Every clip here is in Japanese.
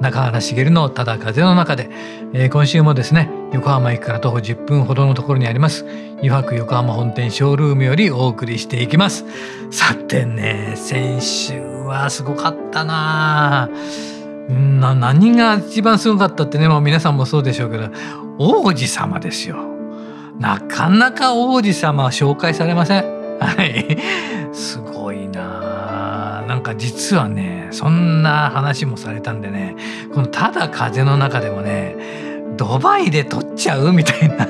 中原茂のただ風の中で、えー、今週もですね横浜駅から徒歩10分ほどのところにあります湯泊横浜本店ショールームよりお送りしていきます。さてね先週はすごかったな。な何が一番すごかったってねもう皆さんもそうでしょうけど王子様ですよ。なかなか王子様は紹介されません。はい。すごか実はねそんな話もされたんでねこのただ風の中でもねドバイで撮っちゃうみたいな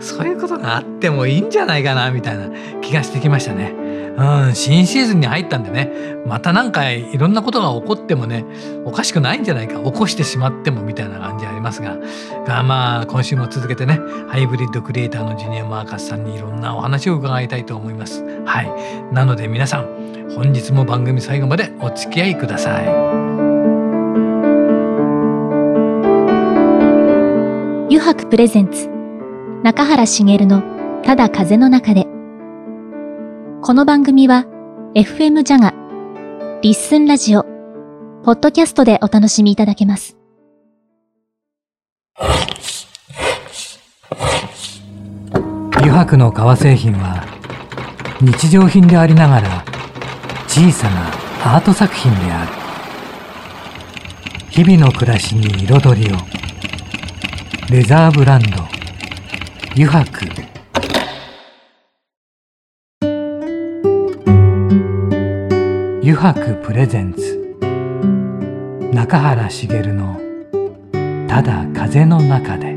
そういうことがあってもいいんじゃないかなみたいな気がしてきましたね。うん、新シーズンに入ったんでね。また何かいろんなことが起こってもねおかしくないんじゃないか。起こしてしまってもみたいな感じありますが。がまあ今週も続けてねハイブリッドクリエイターのジュニア・マーカスさんにいろんなお話を伺いたいと思います。はい。なので皆さん本日も番組最後までお付き合いください。油白プレゼンツ中原茂のただ風の中で。この番組は FM ジャガリッスンラジオポッドキャストでお楽しみいただけます。油白の革製品は日常品でありながら小さなアート作品である。日々の暮らしに彩りを。レザーブランド油白。油白プレゼンツ。中原茂の「ただ風の中で」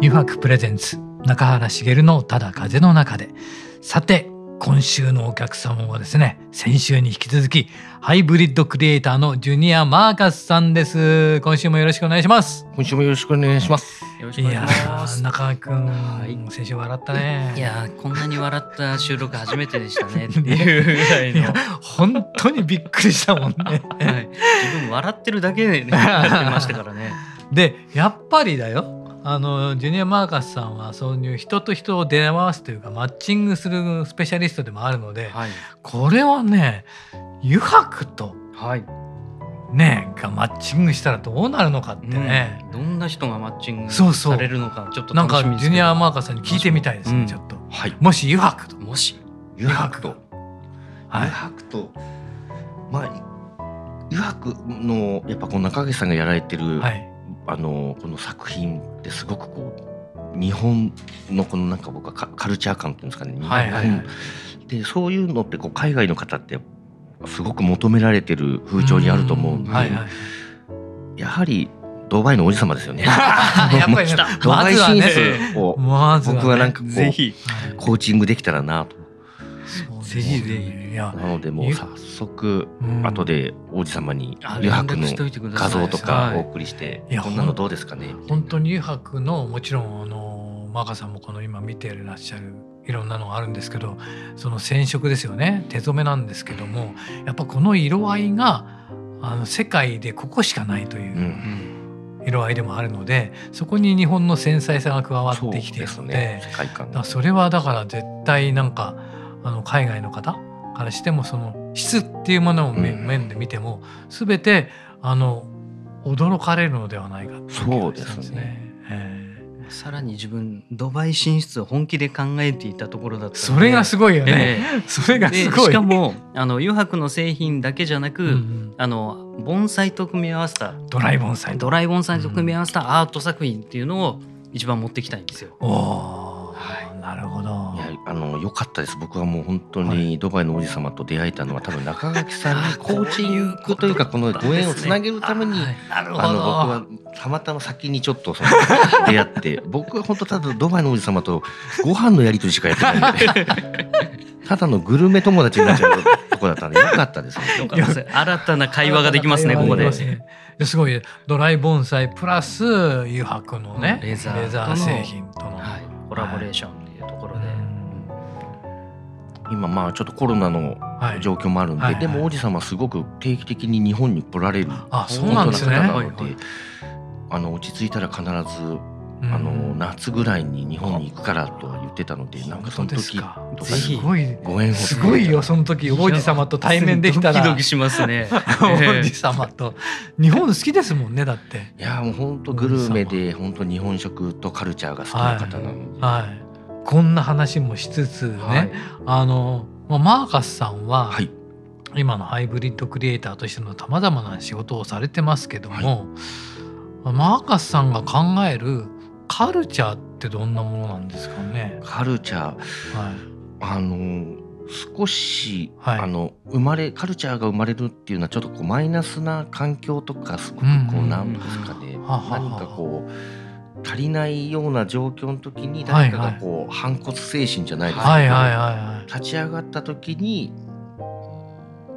油白プレゼンツ中原茂の「ただ風の中で」さて今週のお客様はですね先週に引き続きハイブリッドクリエイターのジュニア・マーカスさんです。今週もよろしくお願いします。今週もよろしくお願いします。よろしくお願いします。中川君、はい、先週笑ったね。いやこんなに笑った収録初めてでしたねっていうぐらいの。本当にびっくりしたもんね、はい、自分笑ってるだけで、ね、やってましたからね。でやっぱりだよ。あのジュニア・マーカスさんはそういう人と人を出会わすというかマッチングするスペシャリストでもあるので、はい、これはね油白と、はい、ねがマッチングしたらどうなるのかってね、うん、どんな人がマッチングされるのかちょっとなんかジュニア・マーカスさんに聞いてみたいですね、うん、ちょっと、はい、もし油白と。もし。油白と。油白と、まあ油白のやっぱこの中垣さんがやられてる、はい。あのこの作品ってすごくこう日本のこのなんか僕はカルチャー感っていうんですかね、はいはいはい、でそういうのってこう海外の方ってすごく求められてる風潮にあると思うんで、はいはい、やはりドバイの王子様ですよね。やっぱりドバイ進出を僕はなんかこうコーチングできたらなと。ぜひぜひ。なのでもう早速、後で王子様に油白の画像とかお送りして、こんなのどうですかね？本当に油白のもちろんあのマーカさんもこの今見ていらっしゃるいろんなのがあるんですけどその染色ですよね。手染めなんですけどもやっぱこの色合いがあの世界でここしかないという。色合いでもあるのでそこに日本の繊細さが加わってきているので、ね、それはだから絶対なんかあの海外の方からしてもその質っていうものを面で見ても、うん、全てあの驚かれるのではないかとそうですね。さらに自分ドバイ進出を本気で考えていたところだったそれがすごいよね、えー、それがすごい。しかもあの油白の製品だけじゃなく、うんうん、あの盆栽と組み合わせたドライ盆栽。ドライ盆栽と組み合わせたアート作品っていうのを一番持ってきたいんですよ。おなるほど。いやあの良かったです。僕はもう本当にドバイの王子様と出会えたのは、多分中垣さんにコーチングというかこのご縁をつなげるために、あの僕はたまたま先にちょっとその 出会って僕は本当ただドバイの王子様とご飯のやり取りしかやってないので ただのグルメ友達になっちゃうとこだったんでよかったですね。新たな会話ができますねここで。ですごいドライ盆栽プラス油白のね、レザー製品との、はい、コラボレーションころで、はい、今まあちょっとコロナの状況もあるんで、はいでも王子様すごく定期的に日本に来られるあそうなんですね。あの落ち着いたら必ずあの夏ぐらいに日本に行くからと言ってたので、なんかその時とすごいご縁すごいよその時王子様と対面できたら。ドキドキしますね。王子様と。日本好きですもんねだって。いやもう本当グルメで本当日本食とカルチャーが好きな方なので、はい、はい、こんな話もしつつね、はい、あのマーカスさんは、はい、今のハイブリッドクリエイターとしてのさまざまな仕事をされてますけども、マーカスさんが考えるカルチャーってどんなものなんですかね？カルチャー、はい、あの少し、はい、あの生まれカルチャーが生まれるっていうのはちょっとこうマイナスな環境とかすごくこうなんですかね。何かこう足りないような状況の時に誰かがこう、反骨精神じゃないですけど、立ち上がった時に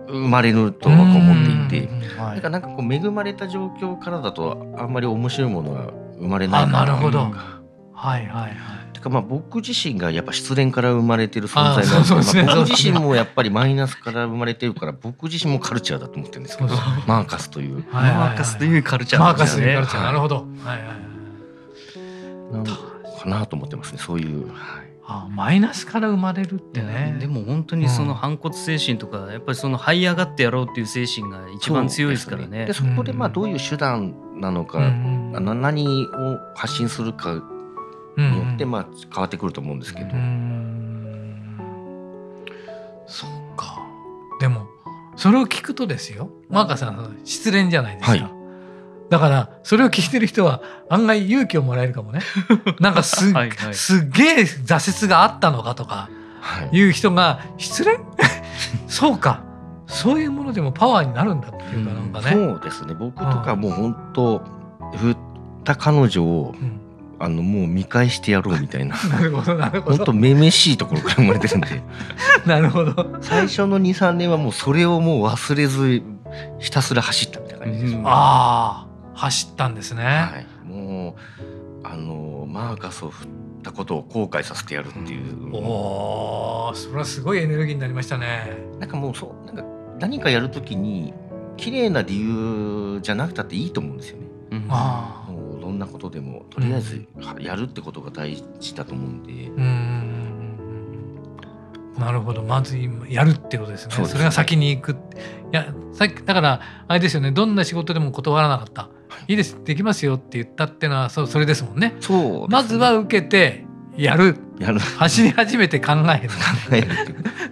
生まれると僕は思っていて、はい、なんかこう恵まれた状況からだとあんまり面白いものが生まれないかななるほど。はいはいはい。てかまあ僕自身がやっぱ失恋から生まれてる存在なので、ね、まあ、僕自身もやっぱりマイナスから生まれてるから僕自身もカルチャーだと思ってるんですけどマーカスという、はいはいはい、マーカスというカルチャー、ね、マーカスというカルチャー。なるほど、はいはいはいなんかなと思ってますねそういう、はい、あマイナスから生まれるってね。でも本当にその反骨精神とか、うん、やっぱりその這い上がってやろうっていう精神が一番強いですからね。そで、ね、そこでまあどういう手段なのか、うん、何を発信するかによってまあ変わってくると思うんですけど。うん、そっか。でもそれを聞くとですよ。マーカさん失恋じゃないですか。はいだからそれを聞いてる人は案外勇気をもらえるかもね。なんかすはい、すっげえ挫折があったのかとかい。う人が失恋 そうか。そういうものでもパワーになるんだっていうかなんかね、そうですね。僕とかもう本当振った彼女を、うん。あのもう見返してやろうみたいな。なるほどなるほど。本当めめしいところから生まれてるんで。なるほど。最初の23年はもうそれをもう忘れずひたすら走ったみたいな感じです、うん、ああ走ったんですね。はい、もうあのマーカスを振ったことを後悔させてやるっていう。おお、それはすごいエネルギーになりましたね。なんかもうそうなんか何かやるときに綺麗な理由じゃなくたっていいと思うんですよね。うん、あもうどんなことでもとりあえずやるってことが大事だと思うんで。うんなるほどまずやるってことですねそれが先に行くいやさっきだからあれですよねどんな仕事でも断らなかったいいですできますよって言ったっていうのはそそれですもんね。そう、ね、まずは受けてやる。やる。走り始めて考える考える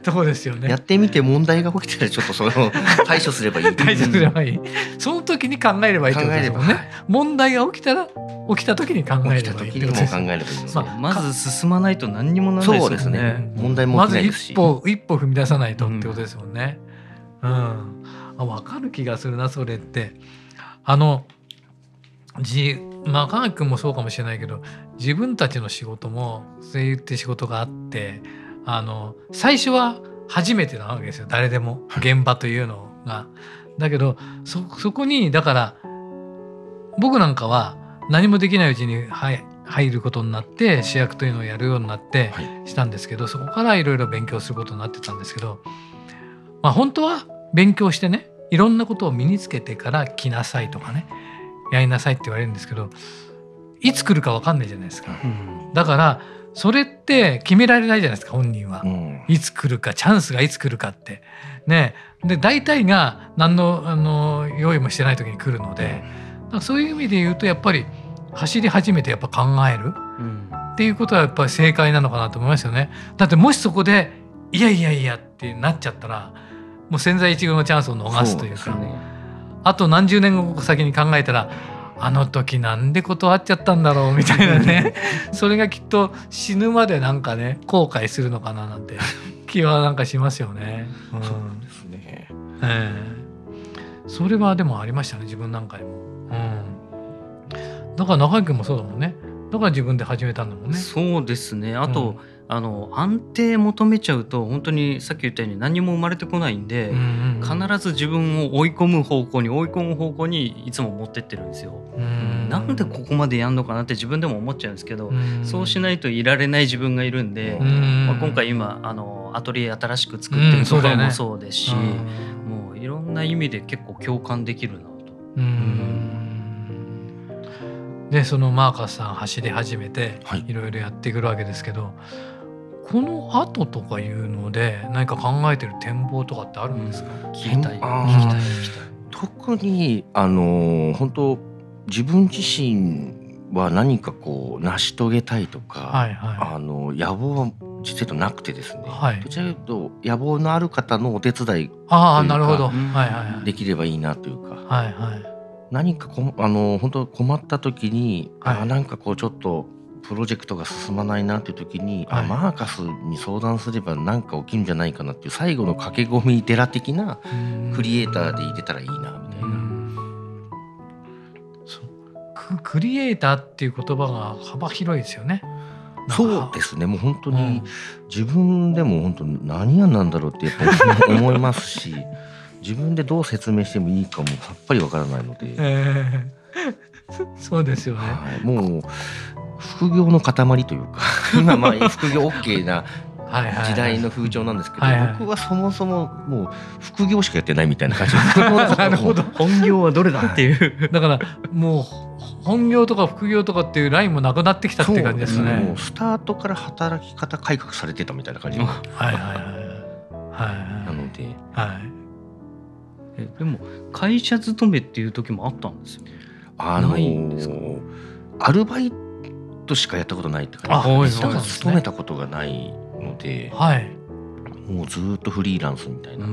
とこですよね。やってみて問題が起きたらちょっとそれを対処すればいい。対処すればいい。その時に考えればいいってことですもんね、問題が起きたら起きた時に考えればいいってことです、まあ、まず進まないと何にもならないですね。そうですね。問題もまず一歩一歩踏み出さないとってことですもんね。うん、うん、あ分かる気がするなそれって。あのじまあ科学君もそうかもしれないけど自分たちの仕事も声優って仕事があってあの最初は初めてなわけですよ。誰でも現場というのが。だけどそこにだから僕なんかは何もできないうちに入ることになって主役というのをやるようになってしたんですけど、そこからいろいろ勉強することになってたんですけど、まあ、本当は勉強してねいろんなことを身につけてから来なさいとかねやりなさいって言われるんですけどいつ来るか分かんないじゃないですか、うん、だからそれって決められないじゃないですか本人は、うん、いつ来るかチャンスがいつ来るかって。ね。で大体が何のあの用意もしてない時に来るので、うん、そういう意味で言うとやっぱり走り始めてやっぱ考える、っていうことはやっぱり正解なのかなと思いますよね。だってもしそこでいやいやいやってなっちゃったらもう千載一遇のチャンスを逃すというか。あと何十年後先に考えたらあの時なんで断っちゃったんだろうみたいなね それがきっと死ぬまでなんかね後悔するのかななんて気はなんかしますよね。うん、そうですね、えー、それはでもありましたね自分なんかにも。うん、だから中居君もそうだもんね。だから自分で始めたんだもんね。そうですね。あと、あの安定求めちゃうと本当にさっき言ったように何も生まれてこないんで、うんうん、必ず自分を追い込む方向に追い込む方向にいつも持ってってるんですよ。うん。なんでここまでやんのかなって自分でも思っちゃうんですけど、うそうしないといられない自分がいるんで、ん。まあ、今回今あのアトリエ新しく作ってるとかもそうですし、ね、もういろんな意味で結構共感できるなと。でそのマーカスさん走り始めていろいろやってくるわけですけど、この後とかいうので何か考えてる展望とかってあるんですか、うん、聞きたい。聞きたい聞きたい。特にあの本当自分自身は何かこう成し遂げたいとか、はいはい、あの野望は実はとなくてですね、はい、どちらかというと野望のある方のお手伝いああなるほど、はいはい、できればいいなというか、はいはい、何かこあの本当困った時に、はい、あなんかこうちょっとプロジェクトが進まないなっていう時に、はい、あマーカスに相談すれば何か起きるんじゃないかなっていう最後の駆け込み寺的なクリエイターでいれたらいいなみたいな。クリエイターっていう言葉が幅広いですよね。そうですね。もう本当に自分でも本当何やなんだろうってやっぱり 思いますし自分でどう説明してもいいかもさっぱりわからないので、えー、そうですよね、はい、もう副業の塊というか 今まあ副業 OK な時代の風潮なんですけど、はいはい、僕はそもそももう副業しかやってないみたいな感じ。なるほど。本業はどれだっていう。だからもう本業とか副業とかっていうラインもなくなってきたって感じですね。もうスタートから働き方改革されてたみたいな感じ。はいはいはいはい。なので、はい、えでも会社勤めっていう時もあったんですよあのー、アルバイトしかやったことないって感じ。で、ね、勤めたことがないので、はい、もうずっとフリーランスみたいな。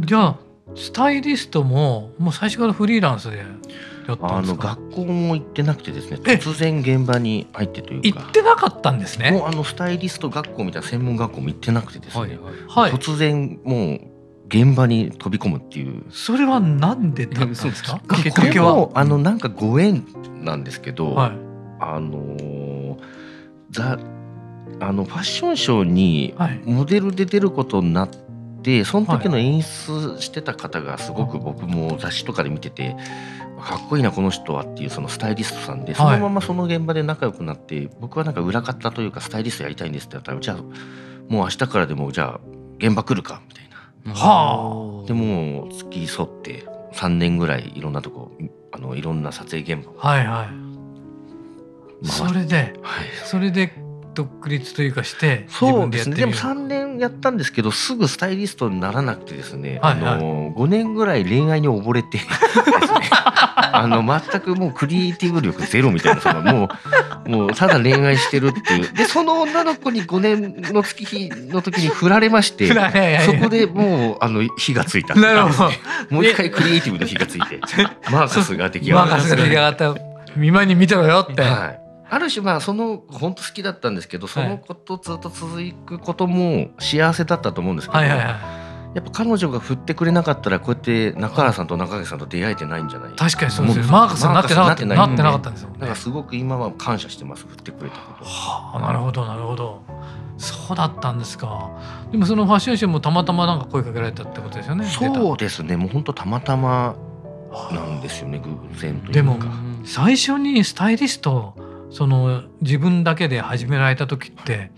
じゃあスタイリストももう最初からフリーランスであの学校も行ってなくてですね突然現場に入ってというか。行ってなかったんですね。もうあのスタイリスト学校みたいな専門学校も行ってなくてですね、はい、突然もう現場に飛び込むっていう。それはなんでだったんですか？きっかけは。あのなんかご縁なんですけど、はい、あのザあのファッションショーにモデルで出ることになって、はい、その時の演出してた方がすごく僕も雑誌とかで見てて、かっこいいなこの人はっていうそのスタイリストさんでそのままその現場で仲良くなって、僕はなんか裏方というかスタイリストやりたいんですって言ったらじゃあもう明日からでもじゃあ現場来るかみたいな。はあ、でも付き添って3年ぐらいいろんなとこあのいろんな撮影現場。はいはい、それで、はい、それで独立というかしてそうですね。でも3年やったんですけどすぐスタイリストにならなくてですね、はいはい、あの5年ぐらい恋愛に溺れて。あの全くもうクリエイティブ力ゼロみたいなそのもう もうただ恋愛してるっていう。でその女の子に5年の月日の時に振られましてそこでもうあの火がついたなるほど。もう一回クリエイティブの火がついて。マーカスが出来上がった。マーカスが出来上がった。見舞いに見てろよって。はいある種まあその本当好きだったんですけどそのことずっと続くことも幸せだったと思うんですけど、はいはいはい、やっぱ彼女が振ってくれなかったらこうやって中原さんと中垣さんと出会えてないんじゃない？確かにそうですねマークさんなってなかった。なってなかったんですよ、ね、だからすごく今は感謝してます振ってくれたこと、はあ、なるほどなるほど。そうだったんですか。でもそのファッションショーもたまたまなんか声かけられたってことですよね。そうですね。もう本当たまたまなんですよね偶然というか。でも最初にスタイリストその自分だけで始められた時って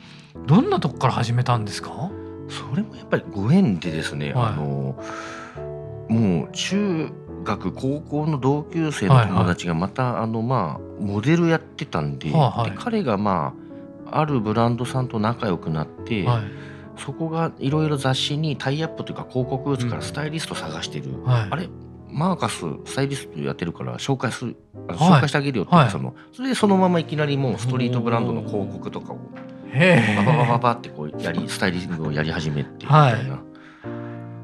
どんなとこから始めたんですか？それもやっぱりご縁でですね、はい、あのもう中学高校の同級生の友達がまた、はいはい、あのまあモデルやってたんではい、で彼がまああるブランドさんと仲良くなって、はい、そこがいろいろ雑誌にタイアップというか広告打つからスタイリスト探してる、うん、あれマーカススタイリストやってるから紹介する、はい、紹介してあげるよって、はい、そのそれでそのままいきなりもうストリートブランドの広告とかをバババババってこうやりスタイリングをやり始めてみたいな。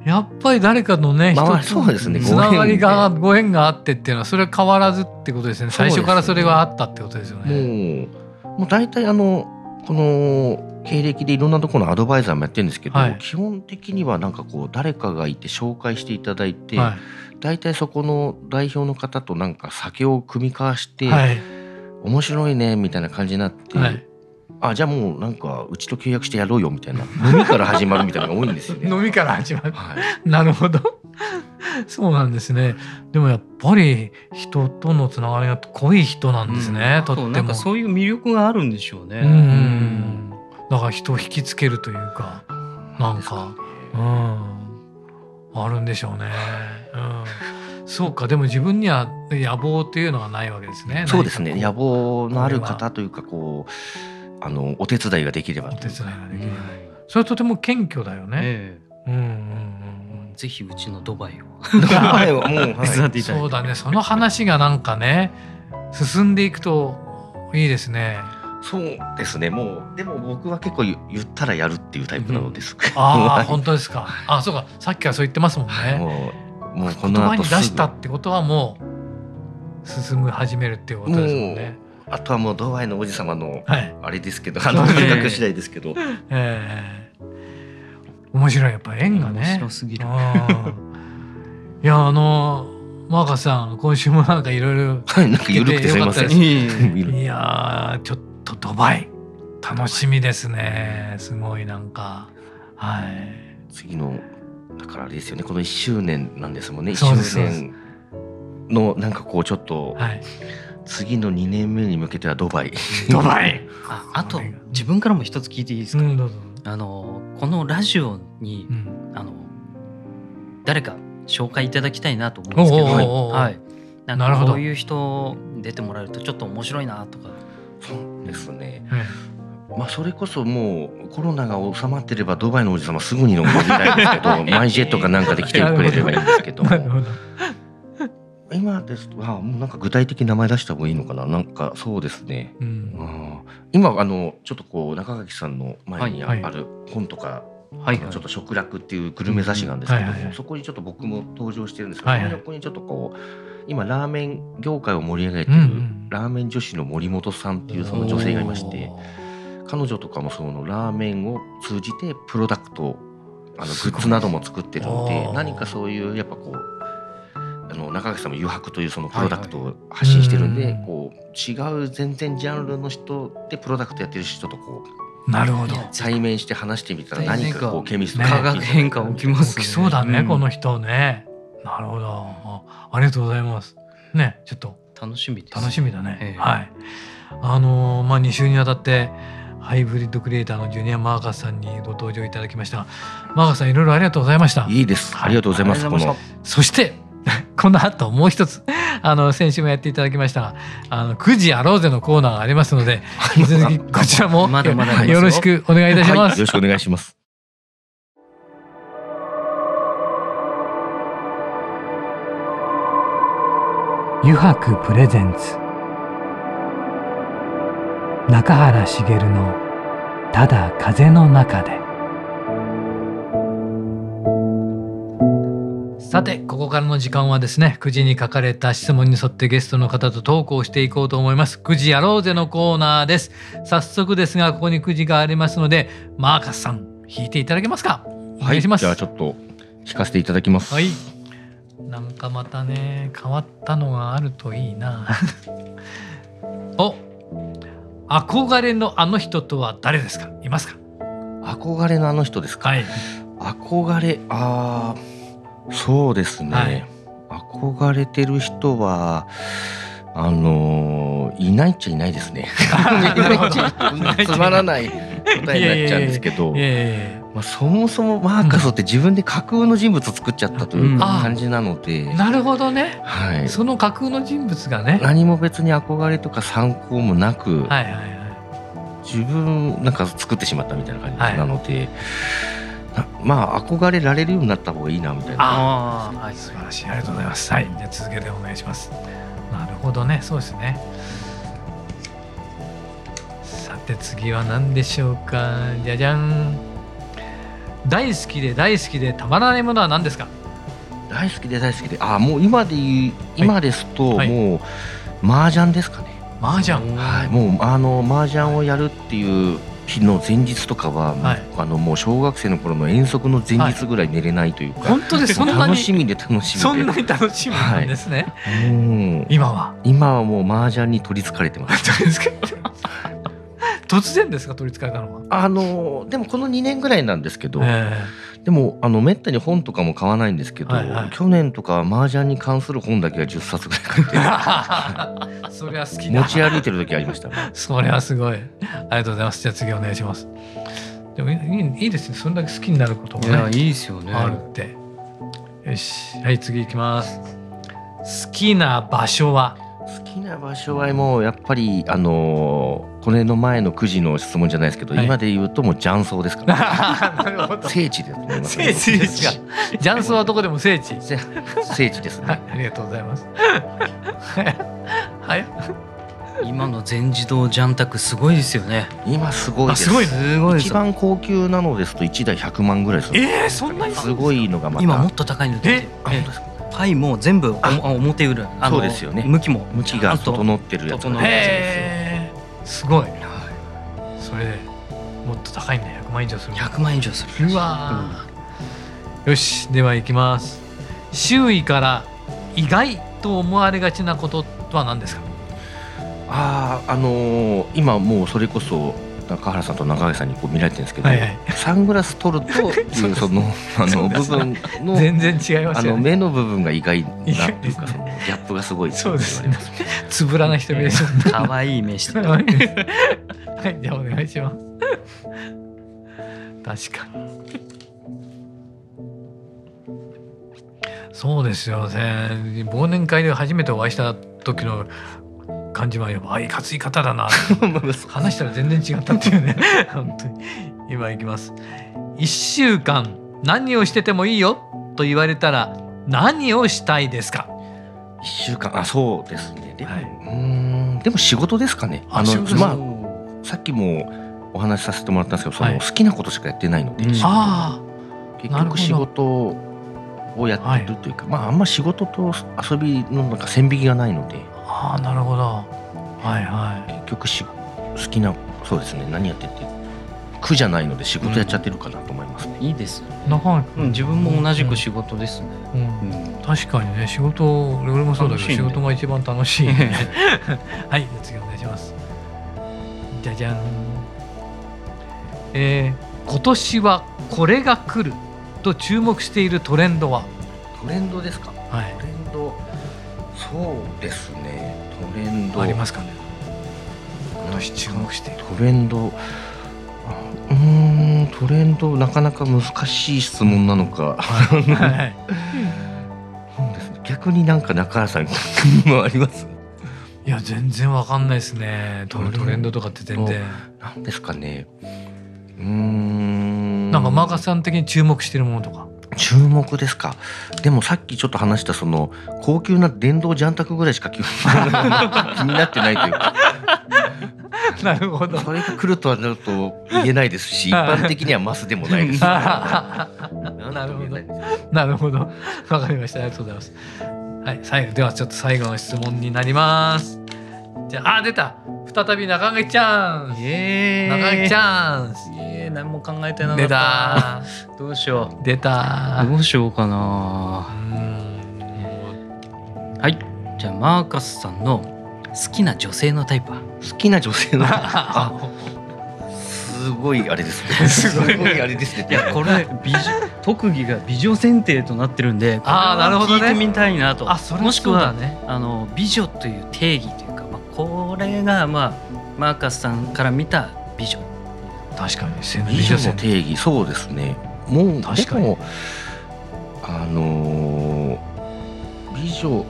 やっぱり誰かのね、まあ、そうですねつながりがご縁があってっていうのはそれは変わらずってことですね最初からそれがあったってことですよね。もうもう大体あのこの経歴でいろんなところのアドバイザーもやってるんですけど、はい、基本的にはなんかこう誰かがいて紹介していただいて、はい、大体そこの代表の方となんか酒を酌み交わして、はい、面白いねみたいな感じになって、はい、あじゃあもうなんかうちと契約してやろうよみたいな 飲みから始まるみたいなのが多いんですよね。飲みから始まる、はい、なるほど。そうなんですね。でもやっぱり人とのつながりが濃い人なんですね、うん、とっても。なんかそういう魅力があるんでしょうね。うん、うん、だから人を引きつけるというかなんかうん。あるんでしょうね。うん、そうかでも自分には野望っていうのはないわけですね。そうですね。野望のある方というかこうあのお手伝いができれば。お手伝いができれば、うん、それはとても謙虚だよね。えー、うんうんうん、ぜひうちのドバイを。ドバイをもう、はい、そうだね。その話がなんかね進んでいくといいですね。そうですね。もうでも僕は結構言ったらやるっていうタイプなのです、うん、ああ 本当ですか。あそうか。さっきからそう言ってますもんねもうこの言葉に出したってことはもう進む始めるっていうことですもんね。あとはもうドバイの王子様のあれですけど、はい、あの感覚次第ですけど、えー、面白いやっぱ縁がね。面白すぎる。いやあのマーカスさん今週もなんかいろいろはいなんか緩くてすみません。いやちょっととドバイ。楽しみですね。すごいなんか。はい。次のだからあれですよねこの1周年なんですもんね。1周年のなんかこうちょっと、はい、次の2年目に向けてはドバイ。ドバイ。ああと自分からも一つ聞いていいですか、うん、あのこのラジオに、うん、あの誰か紹介いただきたいなと思うんですけど、はい、なんかこういう人出てもらえるとちょっと面白いなとか。そうですね、まあ、それこそもうコロナが収まってればドバイのおじ様すぐに飲みたいですけど マイジェットかなんかで来てくれればいいんですけど。今ですとあもうなんか具体的に名前出した方がいいのかな？なんかそうですね、うん、今あのちょっとこう中垣さんの前にある本とか、はい。はい、ちょっと食楽っていうグルメ雑誌なんですけども、はいはい、そこにちょっと僕も登場してるんですけど、はいはい、その横にちょっとこう今ラーメン業界を盛り上げてる、ラーメン女子の森本さんっていうその女性がいまして彼女とかもそのラーメンを通じてプロダクトあのグッズなども作ってるんで何かそういうやっぱこうあの中垣さんも余白というそのプロダクトを発信してるんで、はいはい、こう違う全然ジャンルの人でプロダクトやってる人とこうなるほど。対面して話してみたら何かこうケミスト化学変化起きます、ね、起きそうだね、うん、この人ね。なるほど。ありがとうございます。ねちょっと。楽しみ楽しみだね、えー、はい。あのー、まあ2週にわたってハイブリッドクリエイターのジュニア・マーカスさんにご登場いただきました。マーカスさんいろいろありがとうございました。いいです。ありがとうございます、はい、そして この後もう一つあの先週もやっていただきました。あの9時やろうぜのコーナーがありますので 引き続きこちらもよ。ろしくお願いいたします、はい、よろしくお願いします。油白プレゼンツ中原茂の「ただ風の中で」さてここからの時間はですね9時に書かれた質問に沿ってゲストの方とトークをしていこうと思います。9時やろうぜのコーナーです。早速ですがここに9時がありますのでマーカスさん弾いていただけますか？お願いします、はい、じゃあちょっと弾かせていただきます。はい。なんかまたね変わったのがあるといいな。お憧れのあの人とは誰ですか？いますか？憧れのあの人ですか、はい、憧れあそうですね、はい、憧れてる人はあのー、いないっちゃいないですね。つまらない答えになっちゃうんですけど。いやいやいやまあ、そもそもマーカスって自分で架空の人物を作っちゃったという感じなので、うん、なるほどね、はい、その架空の人物がね。何も別に憧れとか参考もなく、はいはいはい、自分なんか作ってしまったみたいな感じなので、はい、まあ憧れられるようになった方がいいなみたいな。あ、はい、素晴らしい。ありがとうございます。はい。じゃ続けてお願いします。なるほどね。そうですね。さて次は何でしょうか。じゃじゃん大好きで大好きでたまらないものは何ですか？大好きで大好きで。あもう今で今ですと、はい、もう麻雀ですかね。麻雀。はい。もうあの麻雀をやるっていう日の前日とかは、はい、あのもう小学生の頃の遠足の前日ぐらい寝れないというか、はい、本当でそんなに楽しみで楽しみで。そんなに楽しみなんですね、はい、もう今は。今はもう麻雀に取りつかれてます 突然ですか取りつかれたのは？あのでもこの2年ぐらいなんですけど、えー、でもあのめったに本とかも買わないんですけど、はいはい、去年とか麻雀に関する本だけは10冊ぐらい買って それは好き持ち歩いてる時ありました、ね、それはすごい。ありがとうございます。じゃあ次お願いします。でもいいいいですね。それだけ好きになることがねいいですよね。あるって。よし。はい次いきます。好きな場所は？好きな場所はもうやっぱりあのー、これの前の9時の質問じゃないですけど、はい、今で言うともう雀荘ですから、ね、聖地ですね聖地ですか。雀荘はどこでも聖地。聖地ですね、ありがとうございます。はい。今の全自動ジャンタクすごいですよね。今すごいです。すごい、すごい一番高級なのですと1台100万ぐらいするえー、そんなにすごいのがまた。今もっと高いのでええパイも全部表裏そうですよね。向きも向きが整ってるやつ。へすごい。それでもっと高いんだ。100万以上する。100万以上する。うわ、うん、よし。ではいきます。周囲から意外と思われがちなことは何ですか？あああのー、今もうそれこそ中原さんと中垣さんにこう見られてるんですけど、はいはい、サングラス取ると いうそのあの部分の 全然違います、ね、あの目の部分が意外な っていうかそのギャップがすごいそうですね。つぶらな瞳でしょ可愛い目してるはいじゃあお願いします。確かに。そうですよね。忘年会で初めてお会いした時の感じはやばいかつい方だな。話したら全然違ったっていうね。本当に。今いきます。1週間何をしててもいいよと言われたら何をしたいですか？1週間あそうですね。でも、はい、うんでも仕事ですかね。あのまあさっきもお話しさせてもらったんですけどその、好きなことしかやってないので、あ結局仕事をやってるというか、まああんま仕事と遊びのなんか線引きがないのでああなるほど。はいはい。結局し好きなそうですね。何やってて苦じゃないので仕事やっちゃってるかなと思いますね、うん、いいです長い、うん、自分も同じく仕事ですね、うん、うん、確かにね。仕事俺もそうだけど、ね、仕事が一番楽しい、ね、はい次お願いします。じゃじゃん。えー、今年はこれが来ると注目しているトレンドは？トレンドですか、はい、そうですね。トレンド。ありますかね。私注目してトレンド。うん。トレンドなかなか難しい質問なのか、はい、はい、逆になんか中原さんもあります？いや全然わかんないですね。トレンド。とかって全然。なんですかね。うん。なんかマーカスさん的に注目してるものとか注目ですか？でもさっきちょっと話したその高級な電動ジャンタクぐらいしか 気になってないというか。なるほど。それが来るとはちょっと言えないですし一般的にはマスでもないです。なるほど。なるほど。わかりました。ありがとうございます。はい最後ではちょっと最後の質問になります。じゃああ出た再び中垣チャンス。中垣チャンス。え何も考えてなかった。どうしよう。出た。どうしようかな。はい。じゃあマーカスさんの好きな女性のタイプは？好きな女性の。あすごいあれですね。すごいあれですね。いやこれ美女特技が美女選定となってるんであなるほど、聞いてみたいなと。あそれもしくはねあの美女という定義というこれがまあマーカスさんから見た美女確かに美女の定義。そうですね。もう確かに。あの美女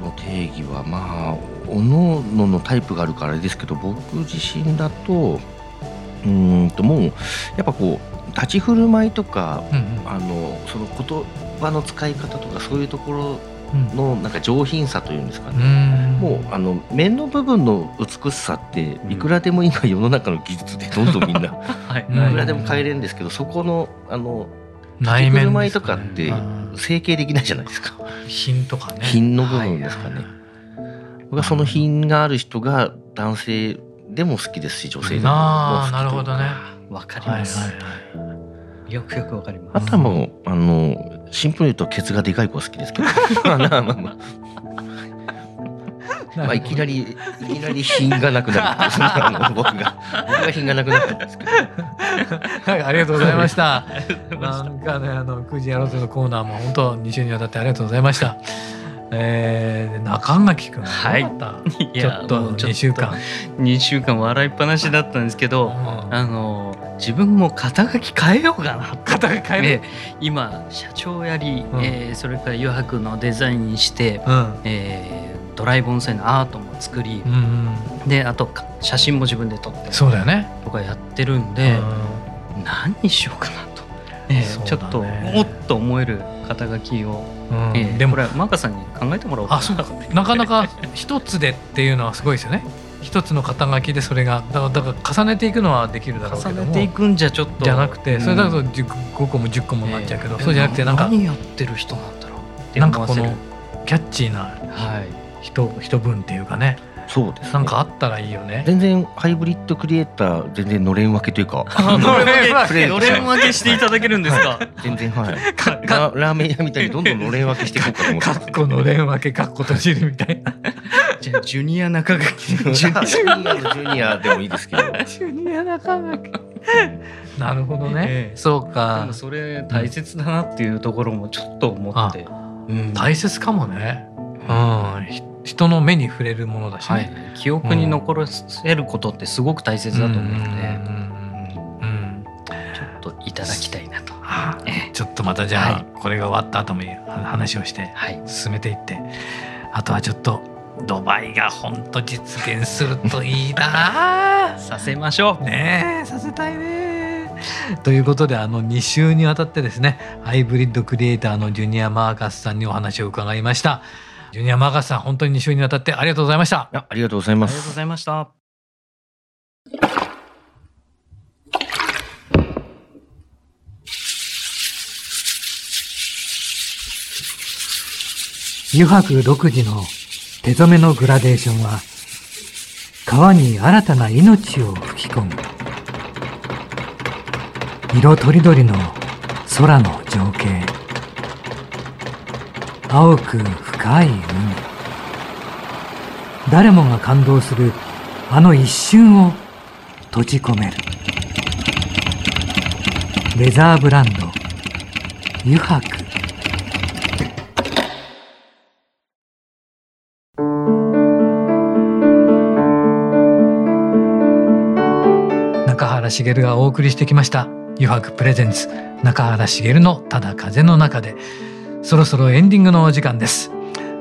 の定義はまあおのののタイプがあるからあれですけど僕自身だとうんともうやっぱこう立ち振る舞いとか、うんうん、あのその言葉の使い方とかそういうところのなんか上品さというんですかね、もうあの面の部分の美しさっていくらでも今世の中の技術でどんどんみんな、はい、いくらでも変えれるんですけどそこのあの内面、ね、とかって整形できないじゃないですか。品とかね。品の部分ですかね、僕はその品がある人が男性でも好きですし女性でもあなるほどね。わかります、はいはいはい。よくよくわかります。あとはもうあのシンプルに言うとケツがでかい子が好きですけど。まあまあまあ。まあいきなりいきなり品がなくなる 僕が僕が品がなくなったんですけど。はいありがとうございました。なんかねあの9時やろうぜのコーナーも本当2週にわたってありがとうございました。えー、中垣君はい、ちょっと2週間2週間笑いっぱなしだったんですけど、うん、あの自分も肩書き変えようかな。肩書き変える、今社長やり、うん、えー、それから余白のデザインして、うん、えー、ドライブ音声のアートも作り、うんうん、であと写真も自分で撮ってそうだよね。とかやってるんで、うん、何にしようかなと、えー、ちょっとおっと思える肩書きを、うん。えー、でもこれマーカさんに考えてもらおうかな。なかなか一つでっていうのはすごいですよね一つの肩書きでそれがだからだから重ねていくのはできるだろうけども重ねていくんじゃちょっと。じゃなくてそれだと5個も10個もなっちゃうけど、えー、そうじゃなくてなんか何やってる人なんだろうなんかこのキャッチーな人,、はい、人分っていうかねそうです、ね、なんかあったらいいよね。全然ハイブリッドクリエイター全然のれん分けというか。のれん分け。のれん分けしていただけるんですか、はい、全然はい。ララーメン屋みたいにどんどんのれん分けしていこうかと思ってかっこのれん分けかっこ閉じるみたいな。じゃあジュニア中垣 ジュニアのジュニアでもいいですけど。ジュニア中垣なるほどね、ええ、そうか。でもそれ大切だなっていうところもちょっと思って、うん、大切かもね。うん人の目に触れるものだし、ね。はい、記憶に残せることってすごく大切だと思うので、ちょっといただきたいなと。はあ、ちょっとまたじゃあ、はい、これが終わった後も話をして進めていって、はい、あとはちょっとドバイが本当実現するといいな。させましょう。ねさせたいね。ということであの2週にわたってですねハイブリッドクリエイターのジュニア・マーカスさんにお話を伺いました。ジュニアマーガスさん、本当に2週にわたってありがとうございました。ありがとうございます。ありがとうございました。油白独自の手染めのグラデーションは、川に新たな命を吹き込む。色とりどりの空の情景。青く深い海。誰もが感動するあの一瞬を閉じ込める。レザーブランド油白中原茂がお送りしてきました油白プレゼンツ中原茂のただ風の中で。そろそろエンディングのお時間です。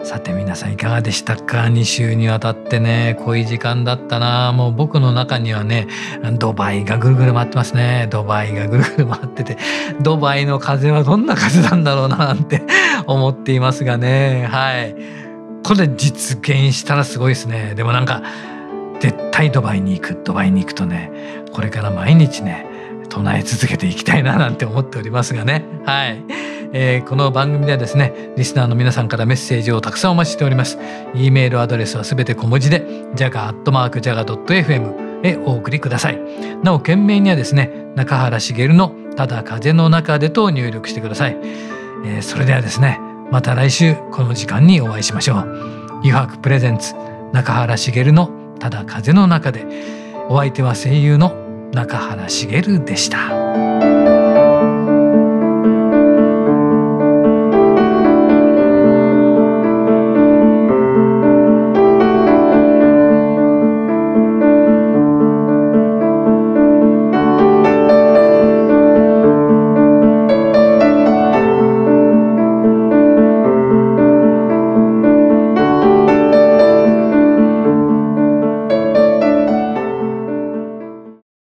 さて皆さんいかがでしたか？2週にわたってね濃い時間だったな。もう僕の中にはねドバイがぐるぐる回ってますね。ドバイがぐるぐる回っててドバイの風はどんな風なんだろうななんて 思っていますがね。はい。これ実現したらすごいですね。でもなんか絶対ドバイに行く。ドバイに行くとねこれから毎日ね唱え続けていきたいななんて思っておりますがね。はい。えー、この番組ではですねリスナーの皆さんからメッセージをたくさんお待ちしております。e メールアドレスはすべて小文字で jaga.jaga.fm へお送りください。なお件名にはですね中原茂のただ風の中でと入力してください、えー、それではですねまた来週この時間にお会いしましょう。油白プレゼンツ中原茂のただ風の中で。お相手は声優の中原茂でした。